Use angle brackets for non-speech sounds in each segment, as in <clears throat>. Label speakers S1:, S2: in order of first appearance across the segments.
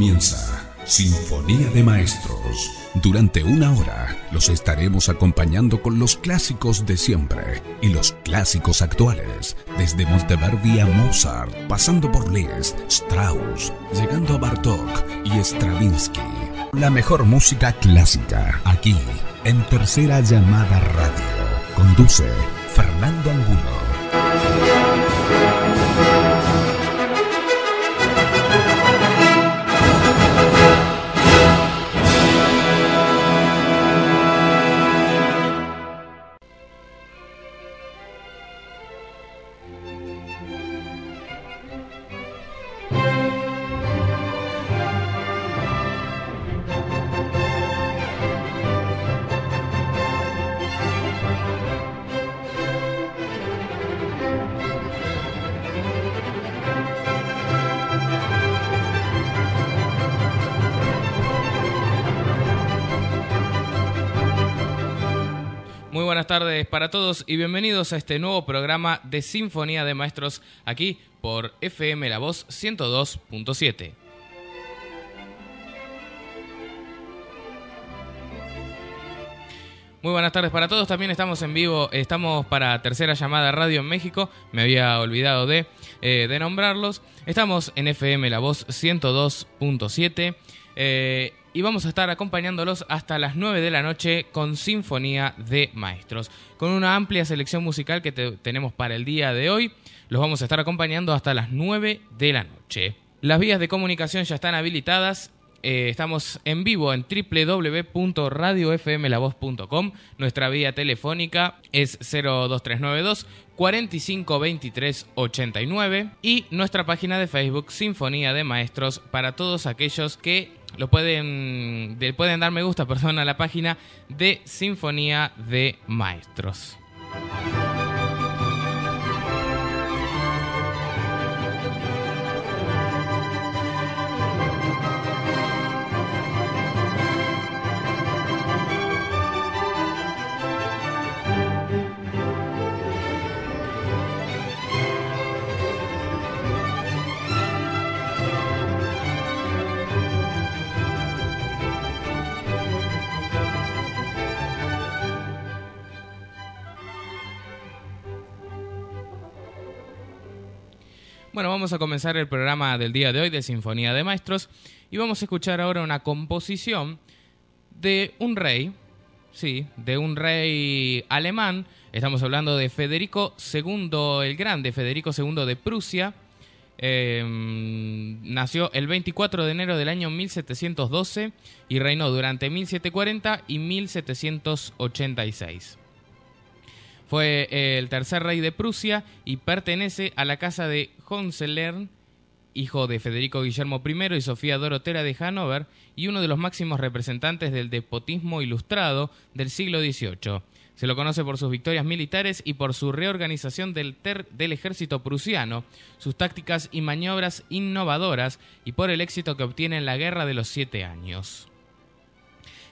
S1: comienza Sinfonía de Maestros. Durante una hora los estaremos acompañando con los clásicos de siempre y los clásicos actuales, desde Monteverdi a Mozart, pasando por Liszt, Strauss, llegando a Bartók y Stravinsky. La mejor música clásica, aquí, en Tercera Llamada Radio. Conduce Fernando Angulo.
S2: Tardes para todos y bienvenidos a este nuevo programa de Sinfonía de Maestros aquí por FM La Voz 102.7. Muy buenas tardes para todos, también estamos en vivo, estamos para tercera llamada radio en México, me había olvidado de, eh, nombrarlos, estamos en FM La Voz 102.7. Eh, y vamos a estar acompañándolos hasta las 9 de la noche con Sinfonía de Maestros. Con una amplia selección musical que tenemos para el día de hoy, los vamos a estar acompañando hasta las 9 de la noche. Las vías de comunicación ya están habilitadas. Eh, estamos en vivo en www.radiofmlavoz.com. Nuestra vía telefónica es 02392 452389 y nuestra página de Facebook Sinfonía de Maestros para todos aquellos que lo pueden, pueden dar me gusta <laughs> perdón, a la página de Sinfonía de Maestros. Bueno, vamos a comenzar el programa del día de hoy de Sinfonía de Maestros y vamos a escuchar ahora una composición de un rey, sí, de un rey alemán. Estamos hablando de Federico II el Grande, Federico II de Prusia. Em, nació el 24 de enero del año 1712 y reinó durante 1740 y 1786. Fue el tercer rey de Prusia y pertenece a la casa de Hohenzollern, hijo de Federico Guillermo I y Sofía Dorotera de Hannover, y uno de los máximos representantes del despotismo ilustrado del siglo XVIII. Se lo conoce por sus victorias militares y por su reorganización del, del, ejército prusiano, sus tácticas y maniobras innovadoras y por el éxito que obtiene en la Guerra de los Siete Años.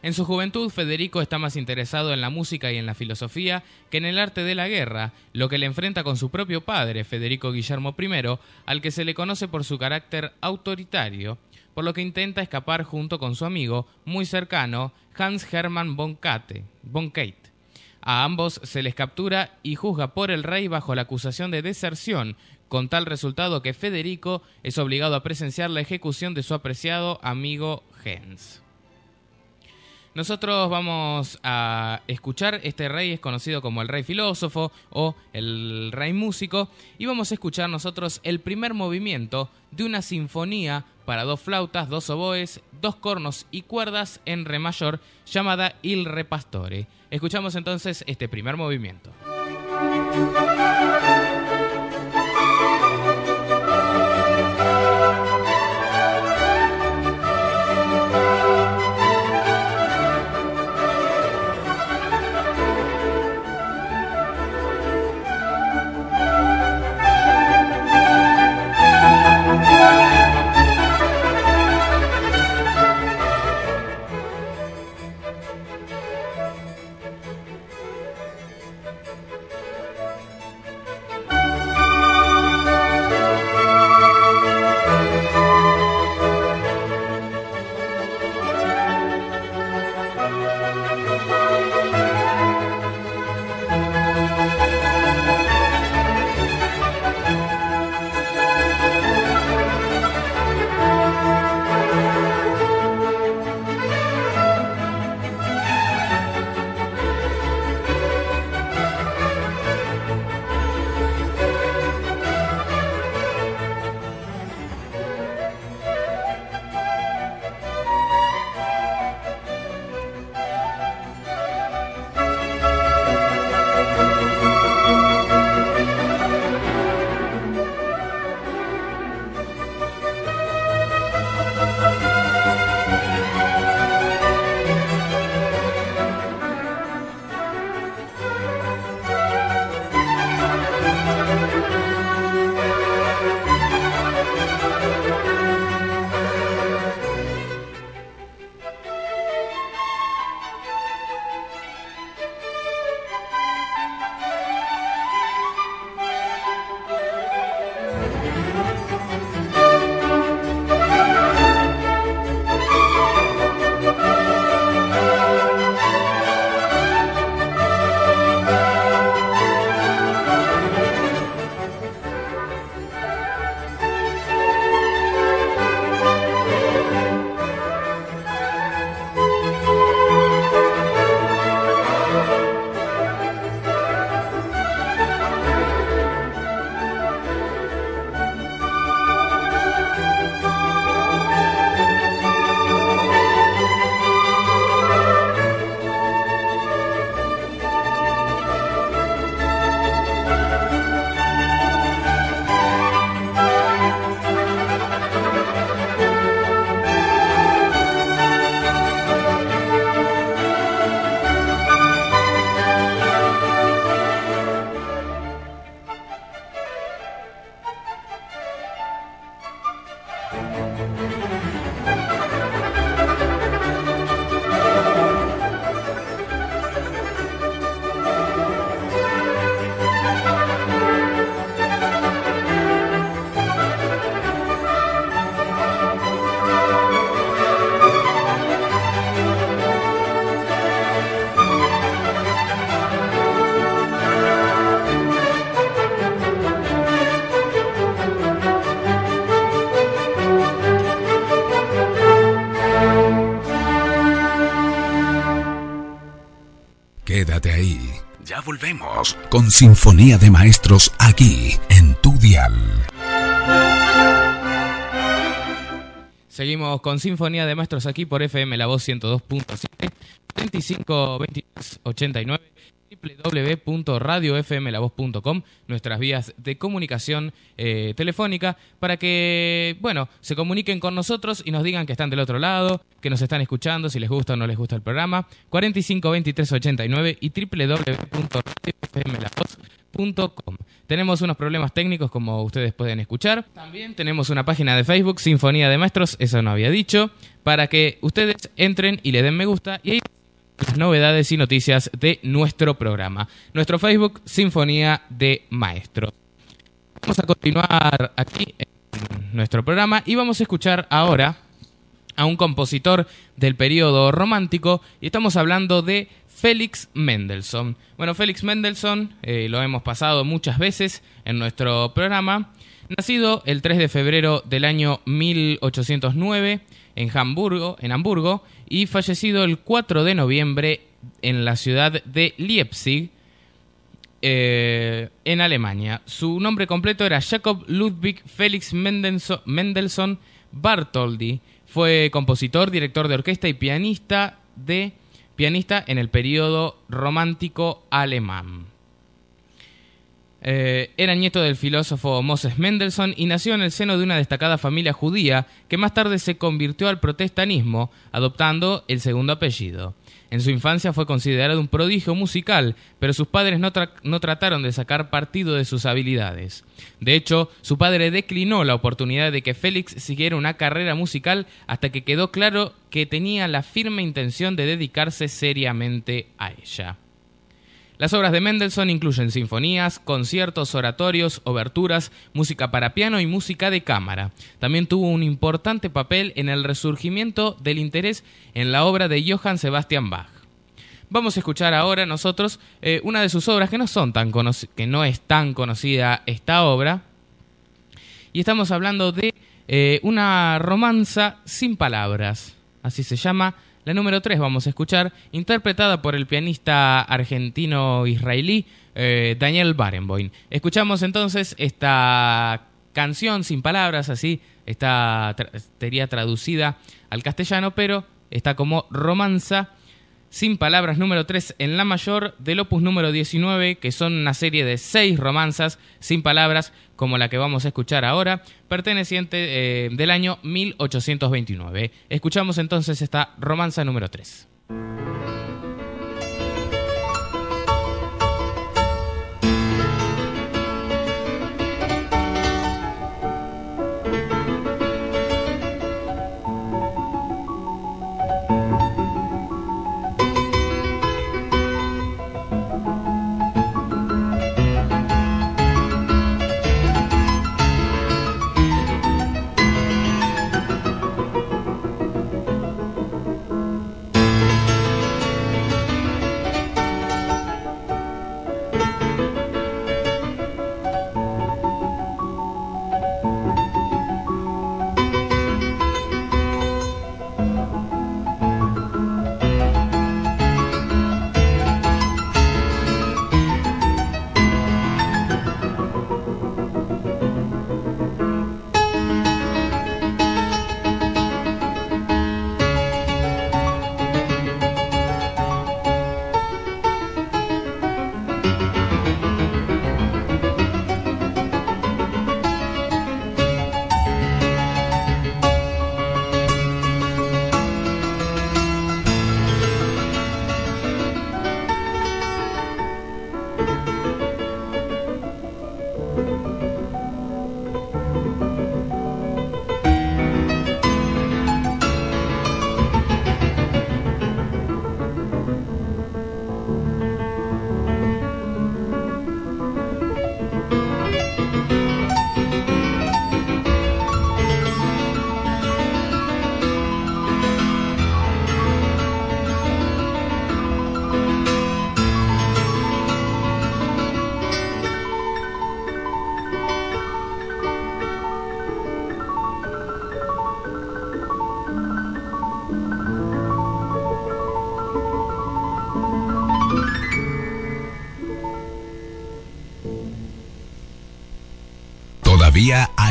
S2: En su juventud, Federico está más interesado en la música y en la filosofía que en el arte de la guerra, lo que le enfrenta con su propio padre, Federico Guillermo I, al que se le conoce por su carácter autoritario, por lo que intenta escapar junto con su amigo muy cercano, Hans Hermann von, Kate. A ambos se les captura y juzga por el rey bajo la acusación de deserción, con tal resultado que Federico es obligado a presenciar la ejecución de su apreciado amigo Jens. Nosotros vamos a escuchar, este rey es conocido como el rey filósofo o el rey músico, y vamos a escuchar nosotros el primer movimiento de una sinfonía para dos flautas, dos oboes, dos cornos y cuerdas en re mayor llamada Il Re Pastore. Escuchamos entonces este primer movimiento.
S1: Con Sinfonía de Maestros aquí en tu dial.
S2: Seguimos con Sinfonía de Maestros aquí por FM La Voz 102.7 25 89 www.radiofmlavoz.com, nuestras vías de comunicación eh, telefónica, para que, bueno, se comuniquen con nosotros y nos digan que están del otro lado, que nos están escuchando, si les gusta o no les gusta el programa, 45 23 89 y www.radiofmlavoz.com. Tenemos unos problemas técnicos como ustedes pueden escuchar. También tenemos una página de Facebook, Sinfonía de Maestros, eso no había dicho, para que ustedes entren y le den me gusta y ahí novedades y noticias de nuestro programa. Nuestro Facebook, Sinfonía de Maestros. Vamos a continuar aquí en nuestro programa y vamos a escuchar ahora a un compositor del periodo romántico y estamos hablando de Félix Mendelssohn. Bueno, Félix Mendelssohn eh, lo hemos pasado muchas veces en nuestro programa. Nacido el 3 de febrero del año 1809 en Hamburgo, en Hamburgo y fallecido el 4 de noviembre en la ciudad de Leipzig, eh, en Alemania. Su nombre completo era Jacob Ludwig Felix Mendelssohn Bartholdy. Fue compositor, director de orquesta y pianista de pianista en el periodo romántico alemán. Eh, era nieto del filósofo Moses Mendelssohn y nació en el seno de una destacada familia judía que más tarde se convirtió al protestanismo, adoptando el segundo apellido. En su infancia fue considerado un prodigio musical, pero sus padres no, no, trataron de sacar partido de sus habilidades. De hecho, su padre declinó la oportunidad de que Félix siguiera una carrera musical hasta que quedó claro que tenía la firme intención de dedicarse seriamente a ella. Las obras de Mendelssohn incluyen sinfonías, conciertos, oratorios, oberturas, música para piano y música de cámara. También tuvo un importante papel en el resurgimiento del interés en la obra de Johann Sebastian Bach. Vamos a escuchar ahora nosotros eh, una de sus obras que no, es tan conocida esta obra. Y estamos hablando de eh, una romanza sin palabras. Así se llama la número 3 vamos a escuchar, interpretada por el pianista argentino-israelí eh, Daniel Barenboim. Escuchamos entonces esta canción sin palabras, así, está, sería traducida al castellano, pero está como romanza sin palabras número 3 en la mayor del opus número 19, que son una serie de seis romanzas sin palabras, como la que vamos a escuchar ahora, perteneciente eh, del año 1829. Escuchamos entonces esta romanza número 3.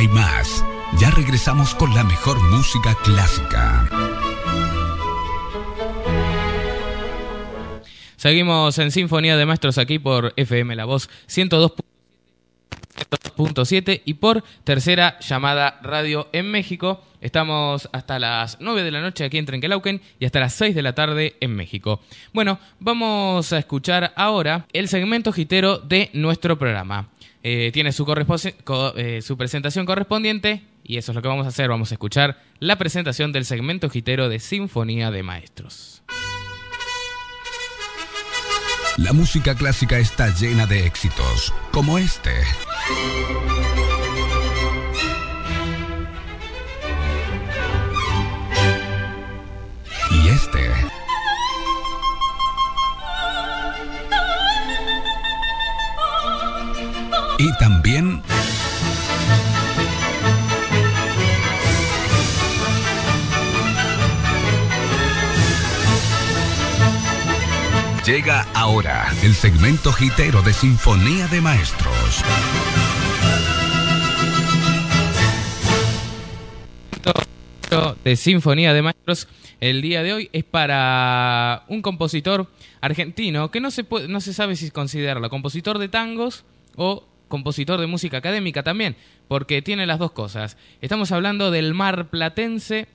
S1: Más. Ya regresamos con la mejor música clásica.
S2: Seguimos en Sinfonía de Maestros aquí por FM La Voz 102.7 y por tercera llamada radio en México. Estamos hasta las 9 de la noche aquí en Trenquelauquen y hasta las 6 de la tarde en México. Bueno, vamos a escuchar ahora el segmento gitero de nuestro programa. Eh, tiene su, eh, su presentación correspondiente y eso es lo que vamos a hacer. Vamos a escuchar la presentación del segmento gitero de Sinfonía de Maestros.
S1: La música clásica está llena de éxitos, como este. Y este. Y también... Llega ahora el segmento gitero de Sinfonía de Maestros.
S2: De Sinfonía de Maestros el día de hoy es para un compositor argentino que no se, puede, no se sabe si considerarlo compositor de tangos o compositor de música académica también, porque tiene las dos cosas. Estamos hablando del mar platense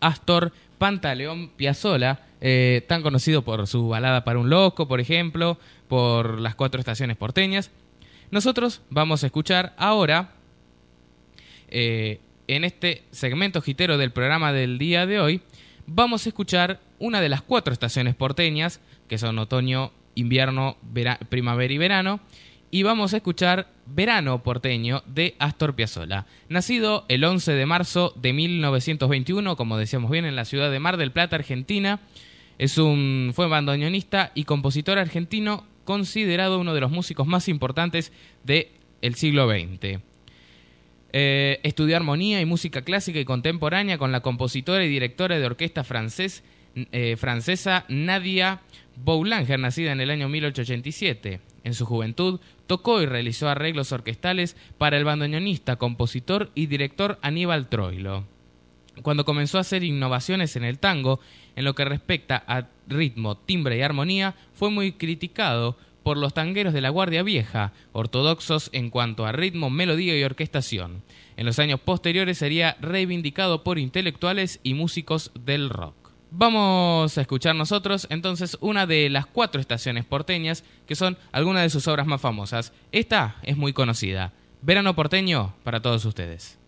S2: Astor Pantaleón Piazzolla, eh, tan conocido por su balada para un loco, por ejemplo, por las cuatro estaciones porteñas. Nosotros vamos a escuchar ahora, eh, en este segmento gitero del programa del día de hoy, vamos a escuchar una de las cuatro estaciones porteñas, que son otoño, invierno, primavera y verano, y vamos a escuchar Verano porteño de Astor Piazzolla. Nacido el 11 de marzo de 1921, como decíamos bien, en la ciudad de Mar del Plata, Argentina, es un, fue bandoneonista y compositor argentino considerado uno de los músicos más importantes del siglo XX. Eh, estudió armonía y música clásica y contemporánea con la compositora y directora de orquesta eh, francesa Nadia Boulanger, nacida en el año 1887. En su juventud tocó y realizó arreglos orquestales para el bandoneonista, compositor y director Aníbal Troilo. Cuando comenzó a hacer innovaciones en el tango, en lo que respecta a ritmo, timbre y armonía, fue muy criticado por los tangueros de la Guardia Vieja, ortodoxos en cuanto a ritmo, melodía y orquestación. En los años posteriores sería reivindicado por intelectuales y músicos del rock. Vamos a escuchar nosotros entonces una de las cuatro estaciones porteñas que son algunas de sus obras más famosas. Esta es muy conocida. Verano porteño para todos ustedes.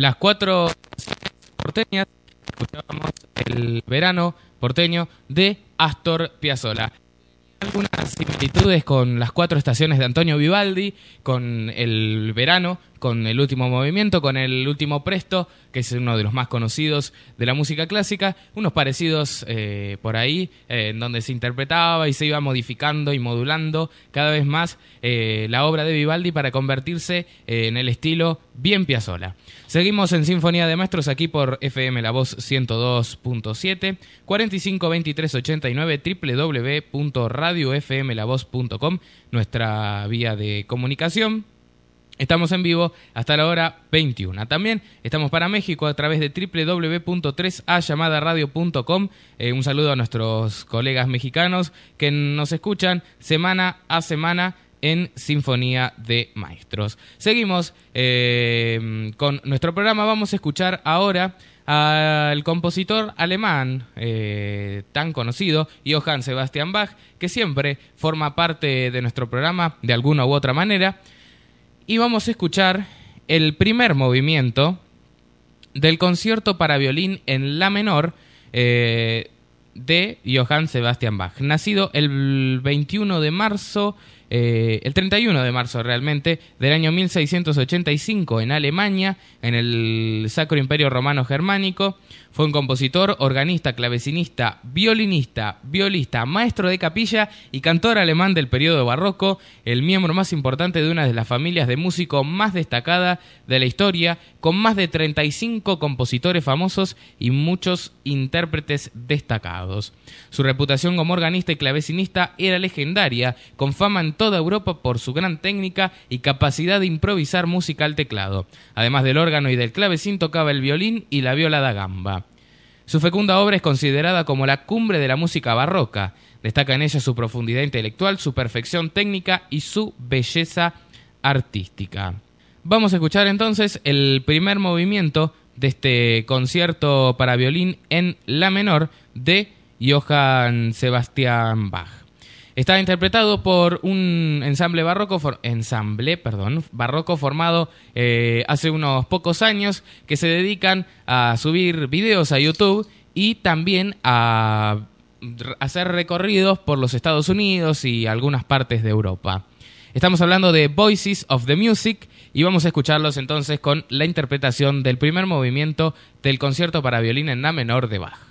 S2: Las cuatro porteñas, escuchábamos el verano porteño de Astor Piazzolla. Algunas similitudes con las cuatro estaciones de Antonio Vivaldi, con el verano, con el último movimiento, con el último presto, que es uno de los más conocidos de la música clásica, unos parecidos eh, por ahí, eh, en donde se interpretaba y se iba modificando y modulando cada vez más eh, la obra de Vivaldi para convertirse en el estilo bien Piazzolla. Seguimos en Sinfonía de Maestros aquí por FM La Voz 102.7, 45 23 89 www.radiofmlavoz.com, nuestra vía de comunicación. Estamos en vivo hasta la hora 21. También estamos para México a través de www.3allamadaradio.com. Eh, un saludo a nuestros colegas mexicanos que nos escuchan semana a semana en Sinfonía de Maestros. Seguimos eh, con nuestro programa. Vamos a escuchar ahora al compositor alemán eh, tan conocido, Johann Sebastian Bach, que siempre forma parte de nuestro programa de alguna u otra manera y vamos a escuchar el primer movimiento del concierto para violín en la menor eh, de Johann Sebastian Bach, nacido el 21 de marzo eh, el 31 de marzo realmente del año 1685 en Alemania, en el Sacro Imperio Romano Germánico. Fue un compositor, organista, clavecinista, violinista, violista, maestro de capilla y cantor alemán del periodo barroco, el miembro más importante de una de las familias de músico más destacada de la historia, con más de 35 compositores famosos y muchos intérpretes destacados. Su reputación como organista y clavecinista era legendaria, con fama en toda Europa por su gran técnica y capacidad de improvisar música al teclado. Además del órgano y del clavecín tocaba el violín y la viola da gamba. Su fecunda obra es considerada como la cumbre de la música barroca. Destaca en ella su profundidad intelectual, su perfección técnica y su belleza artística. Vamos a escuchar entonces el primer movimiento de este concierto para violín en la menor de Johann Sebastian Bach. Está interpretado por un ensamble barroco, ensamble, perdón, barroco formado eh, hace unos pocos años que se dedican a subir videos a YouTube y también a hacer recorridos por los Estados Unidos y algunas partes de Europa. Estamos hablando de Voices of the Music y vamos a escucharlos entonces con la interpretación del primer movimiento del concierto para violín en la menor de Bach.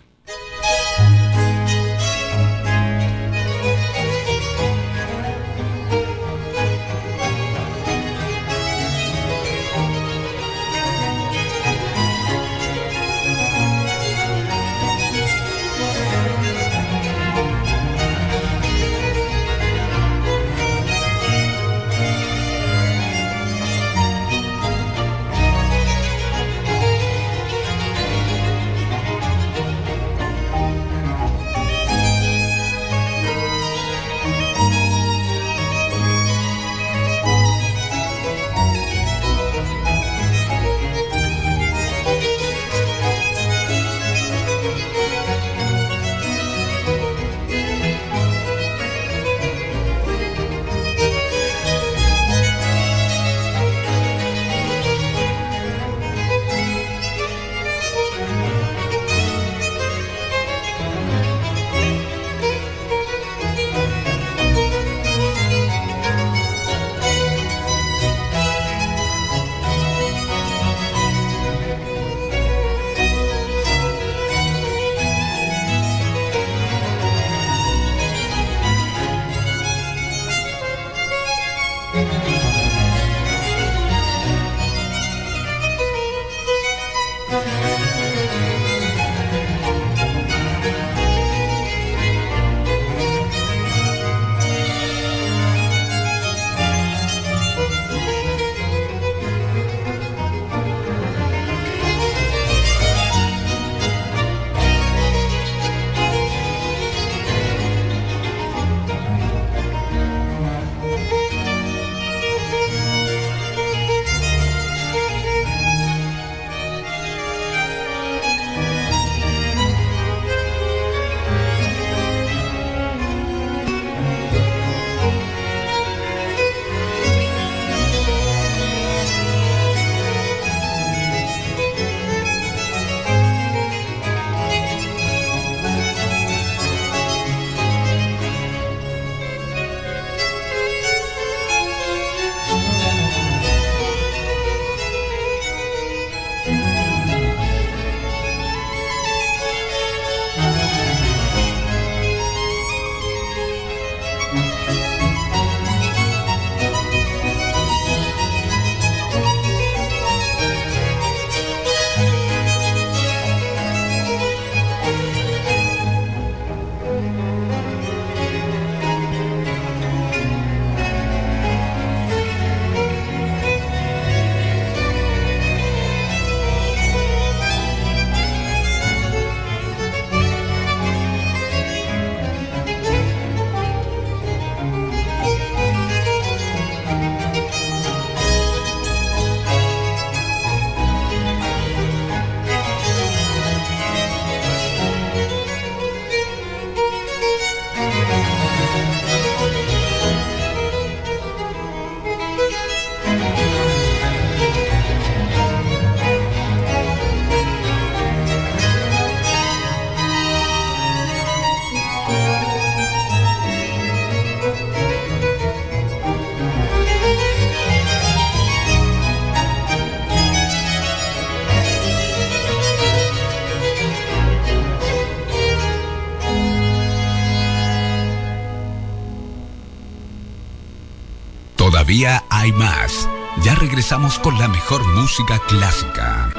S1: Regresamos con la mejor música clásica.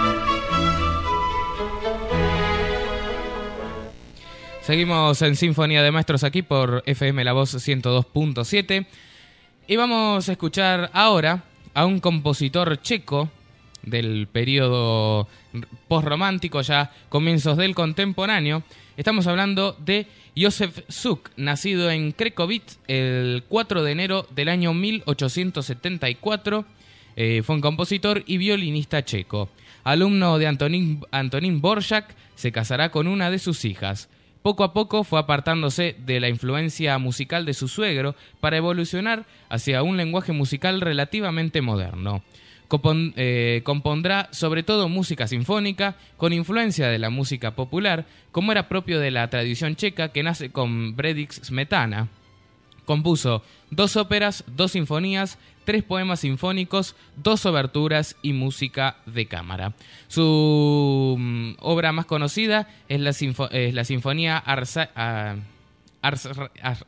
S2: Seguimos en Sinfonía de Maestros aquí por FM La Voz 102.7 y vamos a escuchar ahora a un compositor checo del periodo postromántico, ya comienzos del contemporáneo. Estamos hablando de Josef Suk, nacido en Krekovic el 4 de enero del año 1874. Eh, fue un compositor y violinista checo. Alumno de Antonín, Antonín Borjak, se casará con una de sus hijas. Poco a poco fue apartándose de la influencia musical de su suegro para evolucionar hacia un lenguaje musical relativamente moderno. Eh, compondrá sobre todo música sinfónica con influencia de la música popular, como era propio de la tradición checa que nace con Bredix Smetana. Compuso dos óperas, dos sinfonías, tres poemas sinfónicos, dos oberturas y música de cámara. Su mm, obra más conocida es la, Sinfonía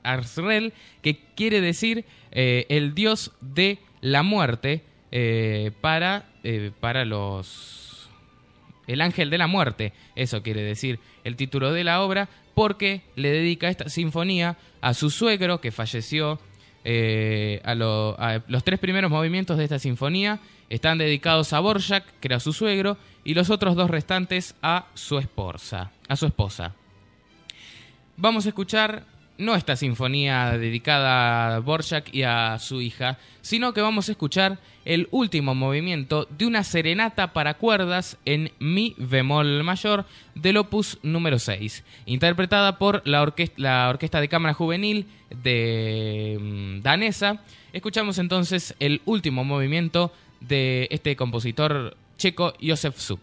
S2: Arsrel, que quiere decir eh, el dios de la muerte, eh, para, eh, para los... El ángel de la muerte, eso quiere decir el título de la obra, porque le dedica esta sinfonía a su suegro que falleció. Eh, a, los tres primeros movimientos de esta sinfonía están dedicados a Borjak, que era su suegro, y los otros dos restantes a su esposa. A su esposa. Vamos a escuchar no esta sinfonía dedicada a Borjak y a su hija, sino que vamos a escuchar el último movimiento de una serenata para cuerdas en mi bemol mayor del opus número 6, interpretada por la, la Orquesta de Cámara Juvenil de mm, danesa. Escuchamos entonces el último movimiento de este compositor checo Josef Suk.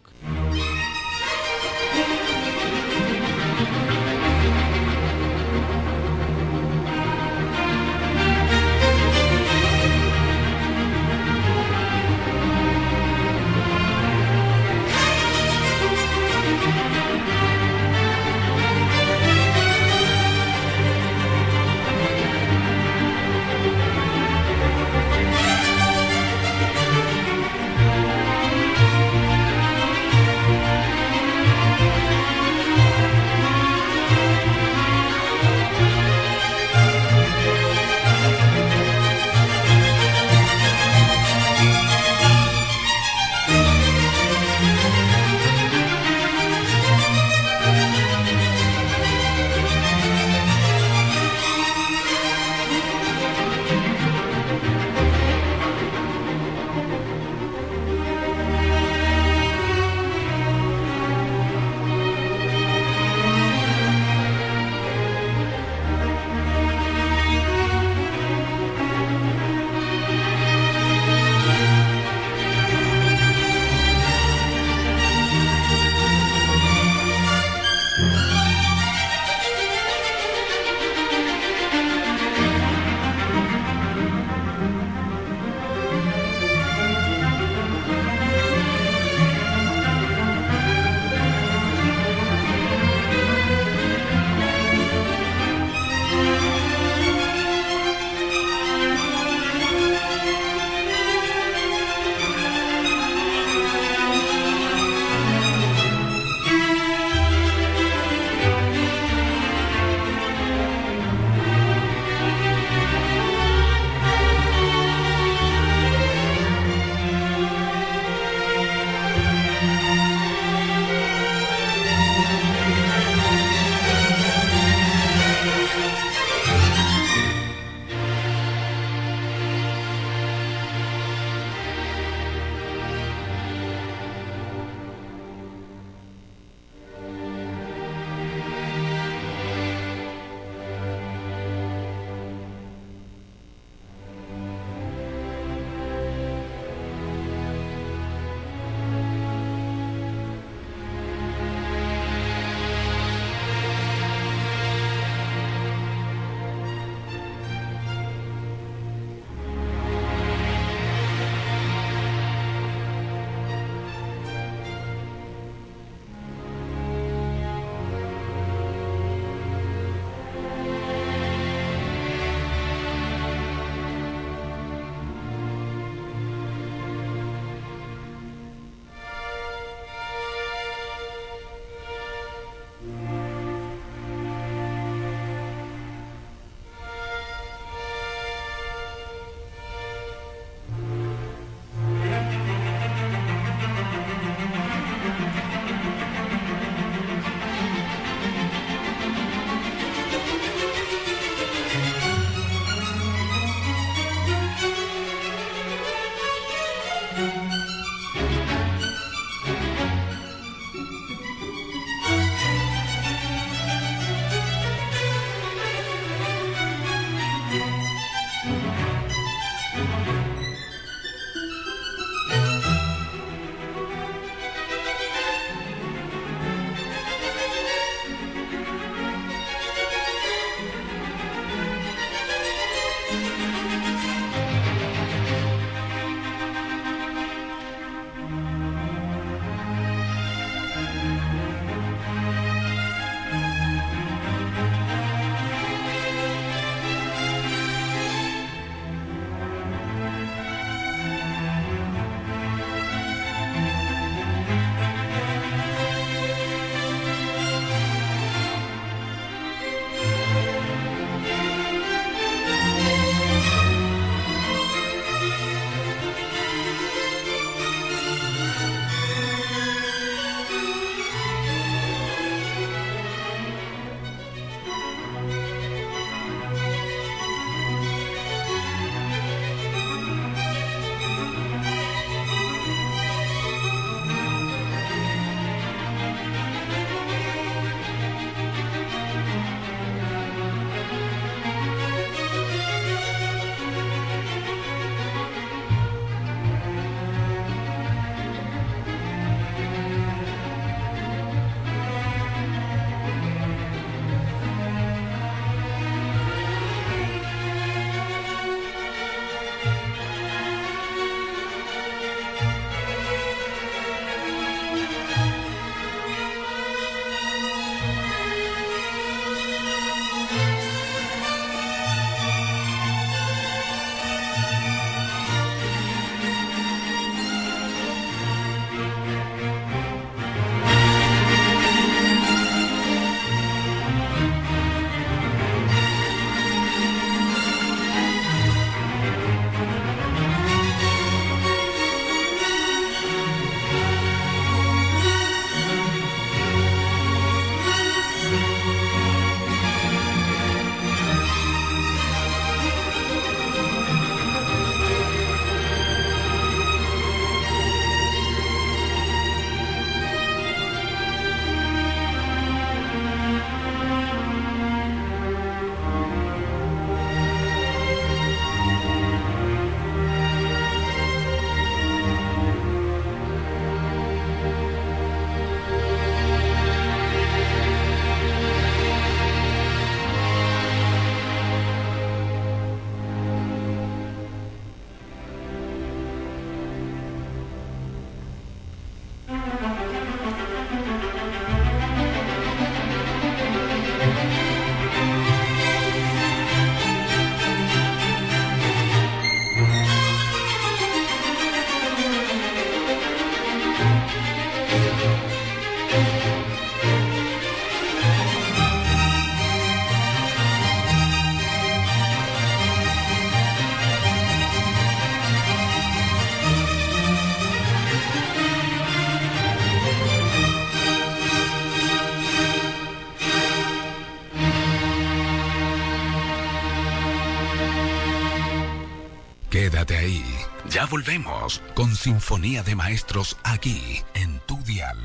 S1: Quédate ahí. Ya volvemos con Sinfonía de Maestros aquí en tu dial.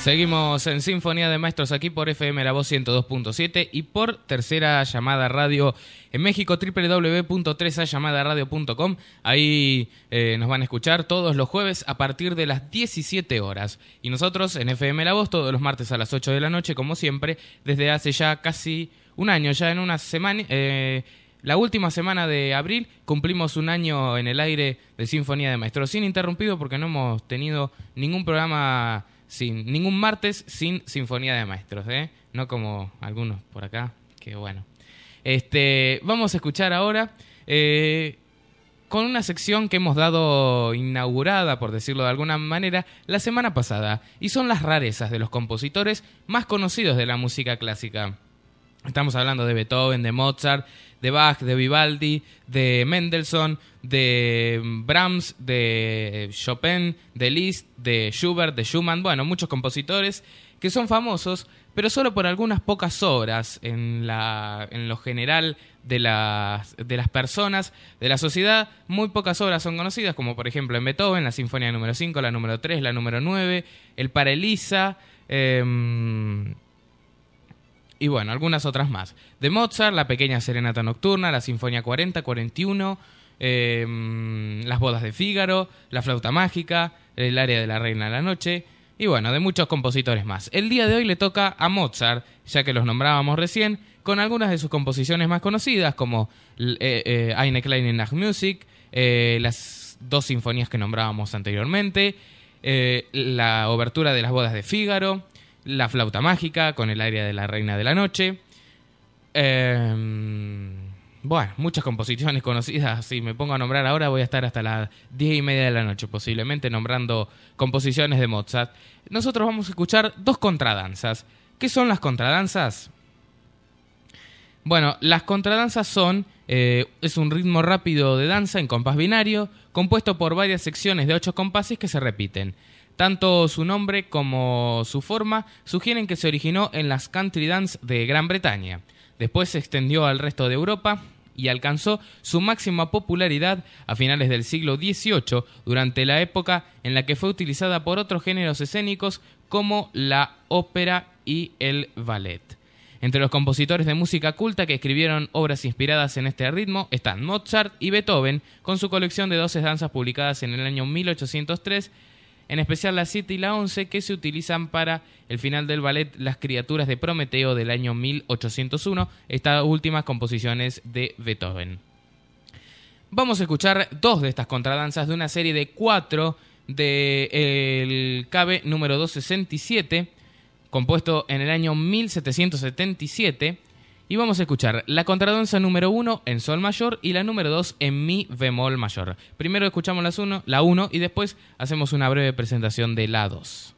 S2: Seguimos en Sinfonía de Maestros aquí por FM La Voz 102.7 y por tercera llamada radio en México, www.3allamadaradio.com. Ahí eh, nos van a escuchar todos los jueves a partir de las 17 horas. Y nosotros en FM La Voz todos los martes a las 8 de la noche, como siempre, desde hace ya casi un año, ya en una semana. Eh, la última semana de abril cumplimos un año en el aire de Sinfonía de Maestros, sin interrumpido porque no hemos tenido ningún programa sin ningún martes sin Sinfonía de Maestros, ¿eh? No como algunos por acá, que bueno. Este, vamos a escuchar ahora eh, con una sección que hemos dado inaugurada, por decirlo de alguna manera, la semana pasada, y son las rarezas de los compositores más conocidos de la música clásica. Estamos hablando de Beethoven, de Mozart, de Bach, de Vivaldi, de Mendelssohn, de Brahms, de Chopin, de Liszt, de Schubert, de Schumann, bueno, muchos compositores que son famosos, pero solo por algunas pocas obras en, la, en lo general de las, de las personas, de la sociedad, muy pocas obras son conocidas, como por ejemplo en Beethoven, la Sinfonía número 5, la número 3, la número 9, el Para Elisa, em, y bueno, algunas otras más. De Mozart, la Pequeña Serenata Nocturna, la Sinfonía 40, 41, em, las Bodas de Fígaro, la Flauta Mágica, el Área de la Reina de la Noche, y bueno, de muchos compositores más. El día de hoy le toca a Mozart, ya que los nombrábamos recién, con algunas de sus composiciones más conocidas, como eh, eh, Eine kleine Nachtmusik, eh, las dos sinfonías que nombrábamos anteriormente, eh, la obertura de las bodas de Fígaro, la flauta mágica con el área de la Reina de la Noche. Em, bueno, muchas composiciones conocidas. Si me pongo a nombrar ahora, voy a estar hasta las diez y media de la noche, posiblemente nombrando composiciones de Mozart. Nosotros vamos a escuchar dos contradanzas. ¿Qué son las contradanzas? Bueno, las contradanzas son. Eh, es un ritmo rápido de danza en compás binario, compuesto por varias secciones de ocho compases que se repiten. Tanto su nombre como su forma sugieren que se originó en las country dance de Gran Bretaña. Después se extendió al resto de Europa y alcanzó su máxima popularidad a finales del siglo XVIII, durante la época en la que fue utilizada por otros géneros escénicos como la ópera y el ballet. Entre los compositores de música culta que escribieron obras inspiradas en este ritmo están Mozart y Beethoven, con su colección de 12 danzas publicadas en el año 1803 en especial la 7 y la 11 que se utilizan para el final del ballet Las criaturas de Prometeo del año 1801, estas últimas composiciones de Beethoven. Vamos a escuchar dos de estas contradanzas de una serie de cuatro del CABE número 267, compuesto en el año 1777 y vamos a escuchar la contradanza número 1 en sol mayor y la número 2 en mi bemol mayor. Primero escuchamos las uno, la 1 y después hacemos una breve presentación de la 2.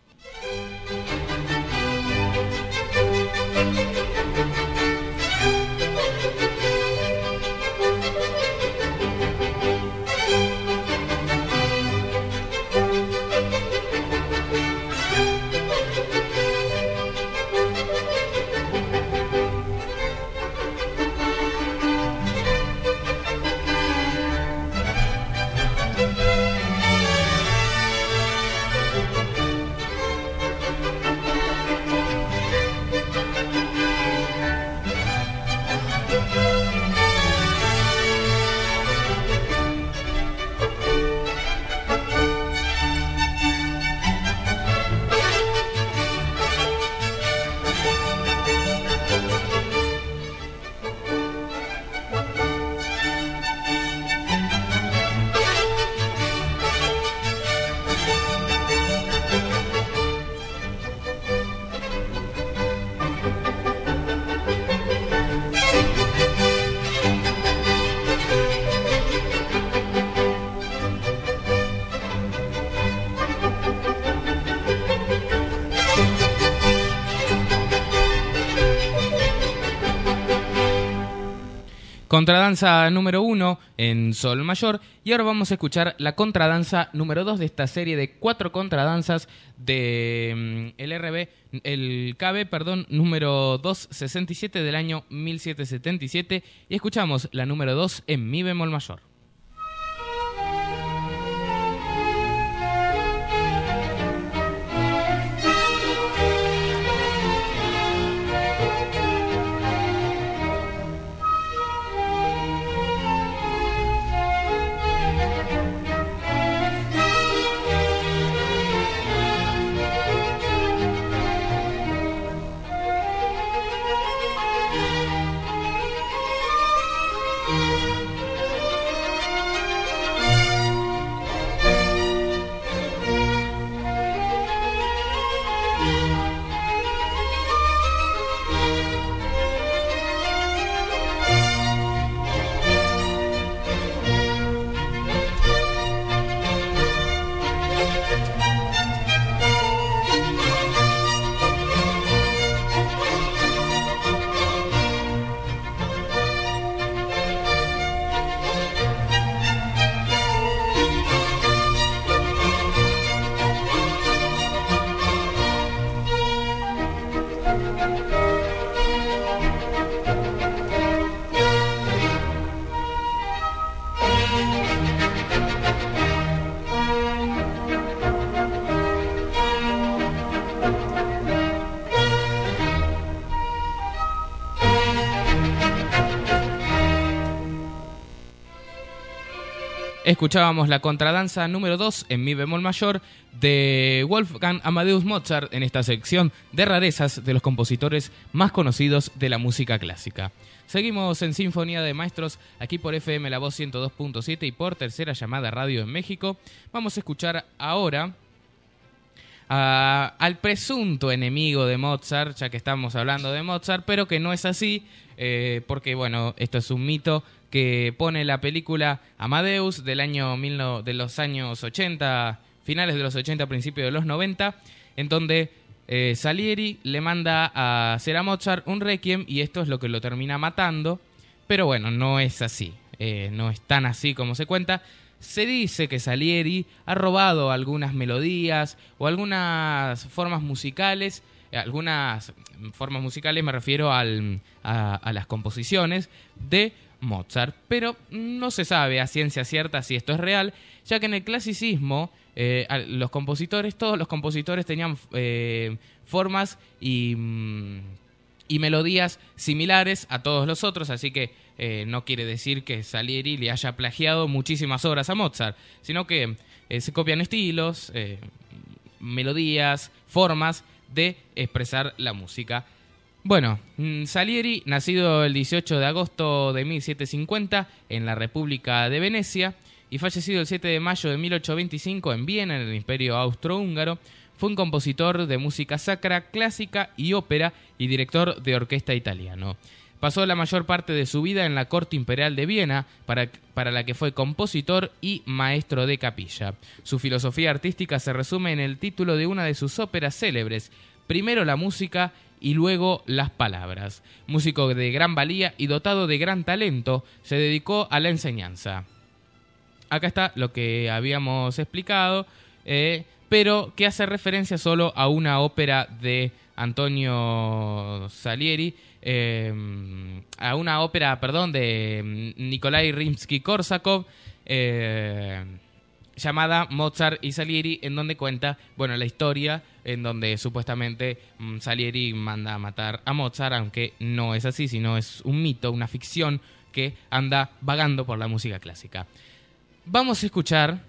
S2: Contradanza número uno en Sol mayor y ahora vamos a escuchar la contradanza número dos de esta serie de cuatro contradanzas de mm, el RB, el KB, perdón, número 267 del año 1777 y escuchamos la número dos en mi bemol mayor. Escuchábamos la contradanza número 2 en mi bemol mayor de Wolfgang Amadeus Mozart en esta sección de rarezas de los compositores más conocidos de la música clásica. Seguimos en Sinfonía de Maestros aquí por FM La Voz 102.7 y por Tercera Llamada Radio en México. Vamos a escuchar ahora al presunto enemigo de Mozart, ya que estamos hablando de Mozart, pero que no es así, eh, porque bueno, esto es un mito que pone la película Amadeus del año de los años 80, finales de los 80, principios de los 90, en donde eh, Salieri le manda a hacer a Mozart un requiem y esto es lo que lo termina matando, pero bueno, no es así, eh, no es tan así como se cuenta. Se dice que Salieri ha robado algunas melodías o algunas formas musicales, algunas formas musicales me refiero al, a las composiciones de Mozart, pero no se sabe a ciencia cierta si esto es real, ya que en el clasicismo eh, los compositores, todos los compositores tenían eh, formas y, mm, y, melodías similares a todos los otros, así que eh, no quiere decir que Salieri le haya plagiado muchísimas obras a Mozart, sino que se copian estilos, melodías, formas de expresar la música. Bueno, mm, Salieri, nacido el 18 de agosto de 1750 en la República de Venecia y fallecido el 7 de mayo de 1825 en Viena, en el Imperio Austrohúngaro, fue un compositor de música sacra, clásica y ópera y director de orquesta italiano. Pasó la mayor parte de su vida en la corte imperial de Viena, para, para, la que fue compositor y maestro de capilla. Su filosofía artística se resume en el título de una de sus óperas célebres, Primero la música y luego las palabras. Músico de gran valía y dotado de gran talento, se dedicó a la enseñanza. Acá está lo que habíamos explicado, eh, pero que hace referencia solo a una ópera de Antonio Salieri, eh, a una ópera, perdón, de Nikolai Rimsky-Korsakov, eh, llamada Mozart y Salieri, en donde cuenta, bueno, la historia en donde supuestamente mm, Salieri manda a matar a Mozart, aunque no es así, sino es un mito, una ficción que anda vagando por la música clásica. Vamos a escuchar,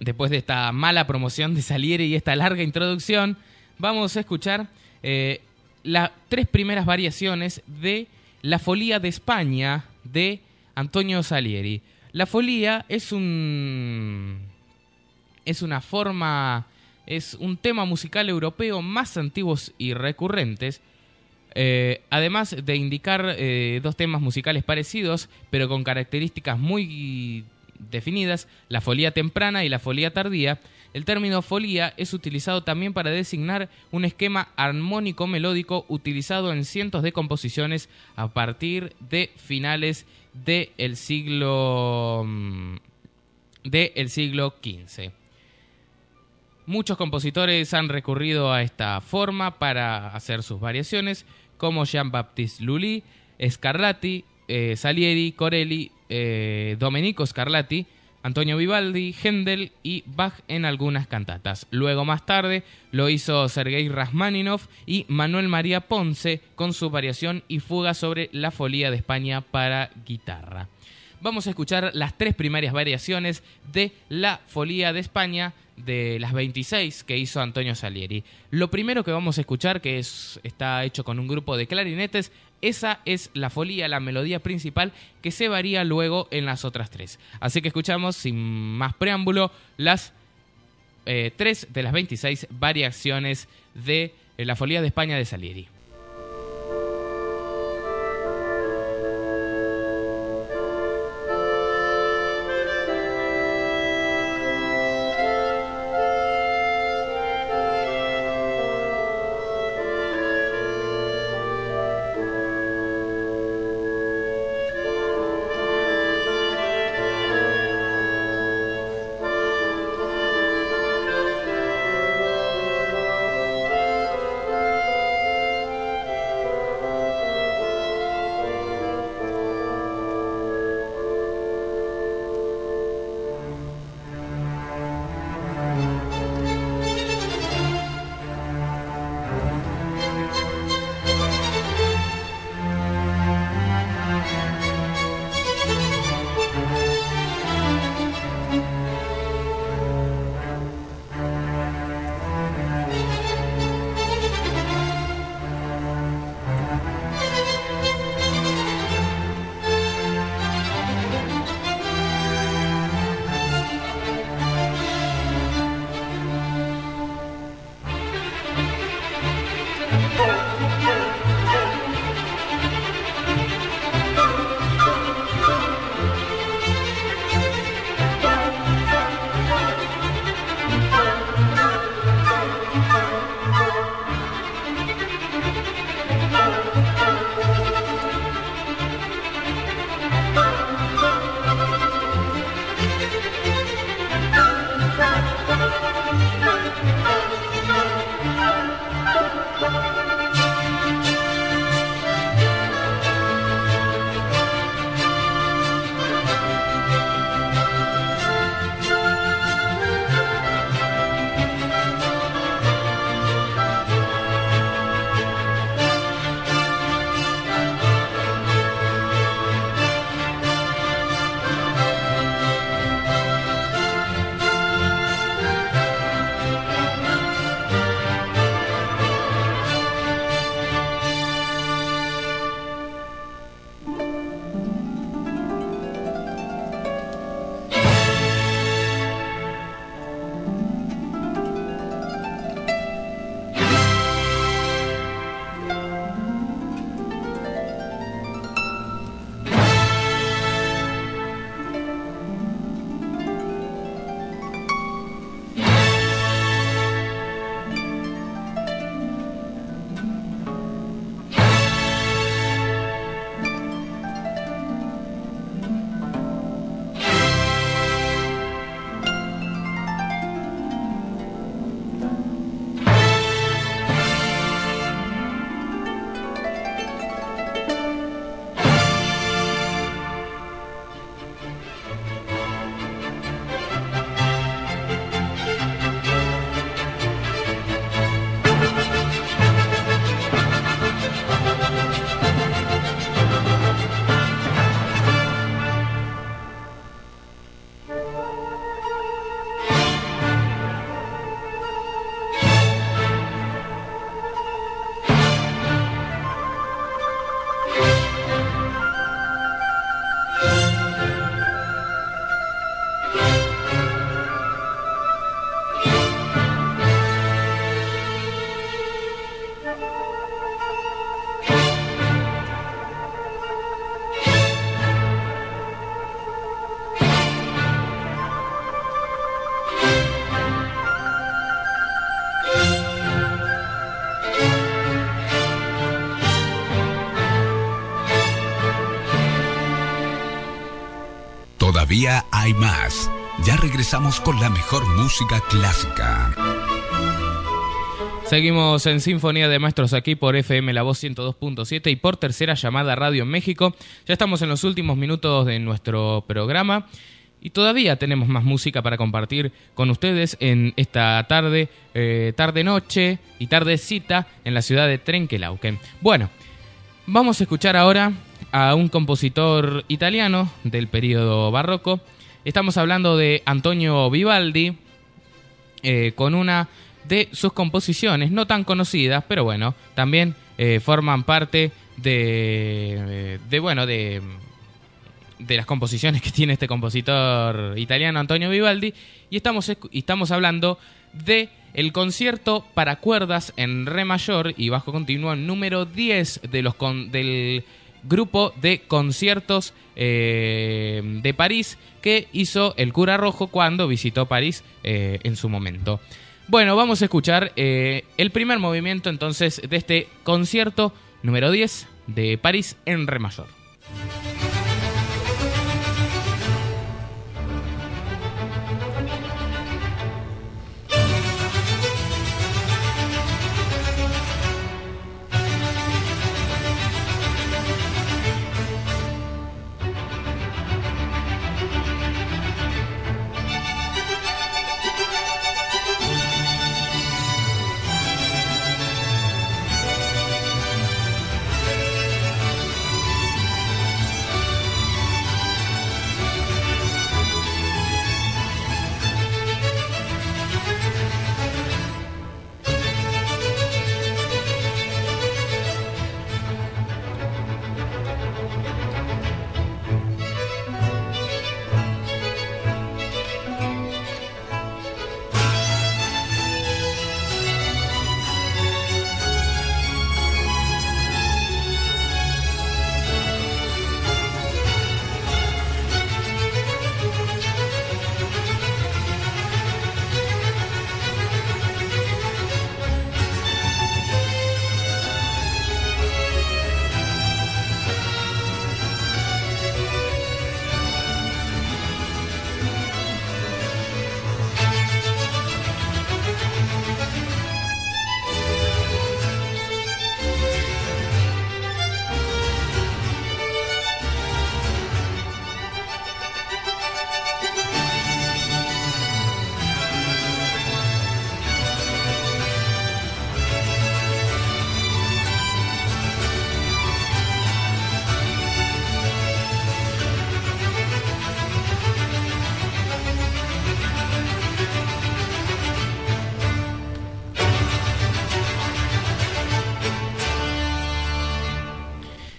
S2: después de esta mala promoción de Salieri y esta larga introducción, vamos a escuchar eh, las tres primeras variaciones de La Folía de España de Antonio Salieri. La folía es un. es una forma. es un tema musical europeo más antiguos y recurrentes. Eh, además de indicar eh, dos temas musicales parecidos, pero con características muy definidas, la folía temprana y la folía tardía, El término folía es utilizado también para designar un esquema armónico melódico utilizado en cientos de composiciones a partir de finales del siglo mm, del siglo XV. Muchos compositores han recurrido a esta forma para hacer sus variaciones, como Jean-Baptiste Lully, Scarlatti, eh, Salieri, Corelli, eh, Domenico Scarlatti, Antonio Vivaldi, Händel y Bach en algunas cantatas. Luego más tarde lo hizo Sergei Rachmaninoff y Manuel María Ponce con su variación y fuga sobre la folía de España para guitarra. Vamos a escuchar las tres primarias variaciones de la folía de España de las 26 que hizo Antonio Salieri. Lo primero que vamos a escuchar, que es, está hecho con un grupo de clarinetes, esa es la folía, la melodía principal que se varía luego en las otras tres. Así que escuchamos sin más preámbulo las eh, tres de las 26 variaciones de eh, la folía de España de Salieri.
S1: Todavía hay más. Ya regresamos con la mejor música clásica.
S2: Seguimos en Sinfonía de Maestros aquí por FM La Voz 102.7 y por Tercera Llamada Radio México. Ya estamos en los últimos minutos de nuestro programa y todavía tenemos más música para compartir con ustedes en esta tarde, eh, tarde-noche y tardecita en la ciudad de Trenquelauquen. Bueno, vamos a escuchar ahora a un compositor italiano del periodo barroco. Estamos hablando de Antonio Vivaldi eh, con una de sus composiciones, no tan conocidas, pero bueno, también eh, forman parte de, de bueno, de, de las composiciones que tiene este compositor italiano Antonio Vivaldi y estamos, estamos hablando de el concierto para cuerdas en re mayor y bajo continuo número 10 de los del grupo de conciertos eh, de París que hizo el cura rojo cuando visitó París eh, en su momento. Bueno, vamos a escuchar eh, el primer movimiento entonces de este concierto número 10 de París en Re mayor.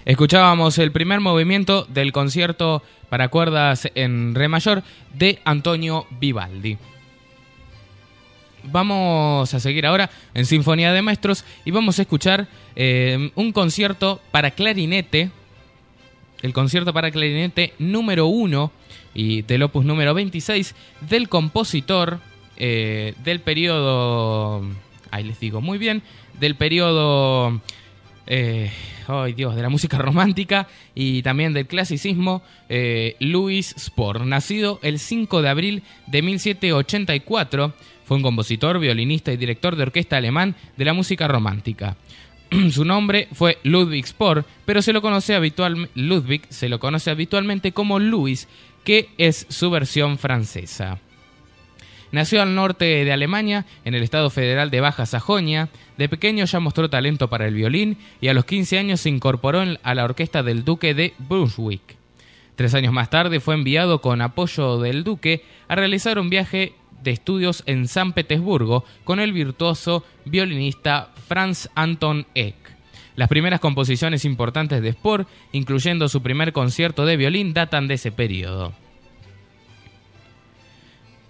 S2: Escuchábamos el primer movimiento del concierto para cuerdas en re mayor de Antonio Vivaldi. Vamos a seguir ahora en Sinfonía de Maestros y vamos a escuchar eh, un concierto para clarinete, el concierto para clarinete número 1 y del opus número 26 del compositor eh, del periodo, ahí les digo muy bien, del periodo... Eh, Dios, de la música <laughs> romántica y también del clasicismo, eh, Louis Spohr, nacido el 5 de abril de 1784, fue un compositor, violinista y director de orquesta alemán de la música romántica. <clears throat> Su nombre fue Ludwig Spohr, pero se lo conoce Ludwig se lo conoce habitualmente como Louis, que es su versión francesa. Nació al norte de Alemania, en el estado federal de Baja Sajonia. De pequeño ya mostró talento para el violín y a los 15 años se incorporó a la orquesta del duque de Brunswick. Tres años más tarde fue enviado con apoyo del duque a realizar un viaje de estudios en San Petersburgo con el virtuoso violinista Franz Anton Eck. Las primeras composiciones importantes de Spohr, incluyendo su primer concierto de violín, datan de ese periodo.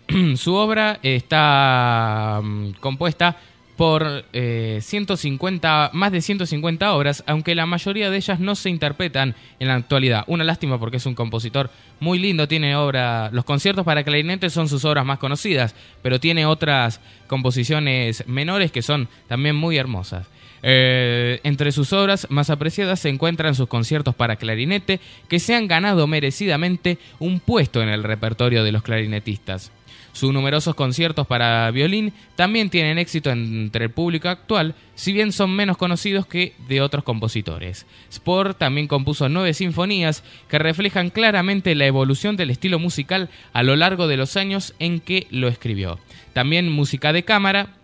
S2: <clears throat> su obra está mm, compuesta por 150, eh, más de 150 obras, aunque la mayoría de ellas no se interpretan en la actualidad. Una lástima porque es un compositor muy lindo, tiene obra, los conciertos para clarinete son sus obras más conocidas, pero tiene otras composiciones menores que son también muy hermosas. Eh, entre sus obras más apreciadas se encuentran sus conciertos para clarinete, que se han ganado merecidamente un puesto en el repertorio de los clarinetistas. Sus numerosos conciertos para violín también tienen éxito entre el público actual, si bien son menos conocidos que de otros compositores. Spohr también compuso nueve sinfonías que reflejan claramente la evolución del estilo musical a lo largo de los años en que lo escribió. También música de cámara,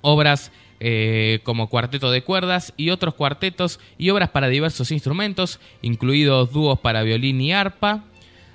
S2: obras eh, como cuarteto de cuerdas y otros cuartetos y obras para diversos instrumentos, incluidos dúos para violín y arpa,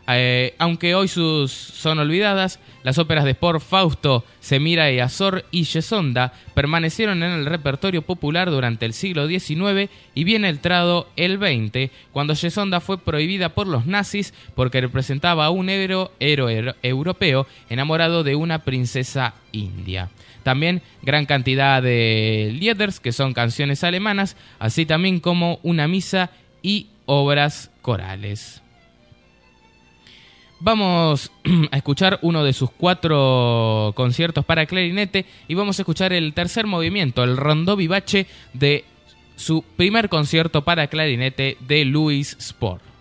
S2: eh, aunque hoy sus son olvidadas, las óperas de Sport Fausto, Semira y Azor y Yesonda permanecieron en el repertorio popular durante el siglo XIX y bien entrado el XX, cuando Yesonda fue prohibida por los nazis porque representaba a un héroe, héroe europeo enamorado de una princesa india. También gran cantidad de lieders, que son canciones alemanas, así también como una misa y obras corales. Vamos <clears throat> a escuchar uno de sus cuatro conciertos para clarinete y vamos a escuchar el tercer movimiento, el rondó vivace de su primer concierto para clarinete de Louis Spohr.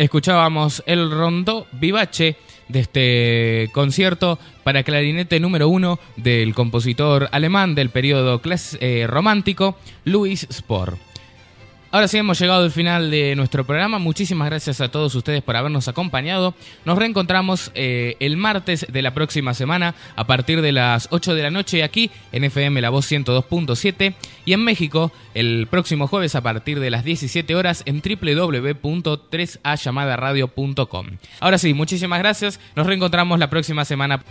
S2: Escuchábamos el rondo vivace de este concierto para clarinete número uno del compositor alemán del periodo eh, romántico, Louis Spohr. Ahora sí hemos llegado al final de nuestro programa. Muchísimas gracias a todos ustedes por habernos acompañado. Nos reencontramos eh, el martes de la próxima semana a partir de las 8 de la noche aquí en FM La Voz 102.7 y en México el próximo jueves a partir de las 17 horas en www.3allamadaradio.com. Ahora sí, muchísimas gracias. Nos reencontramos la próxima semana.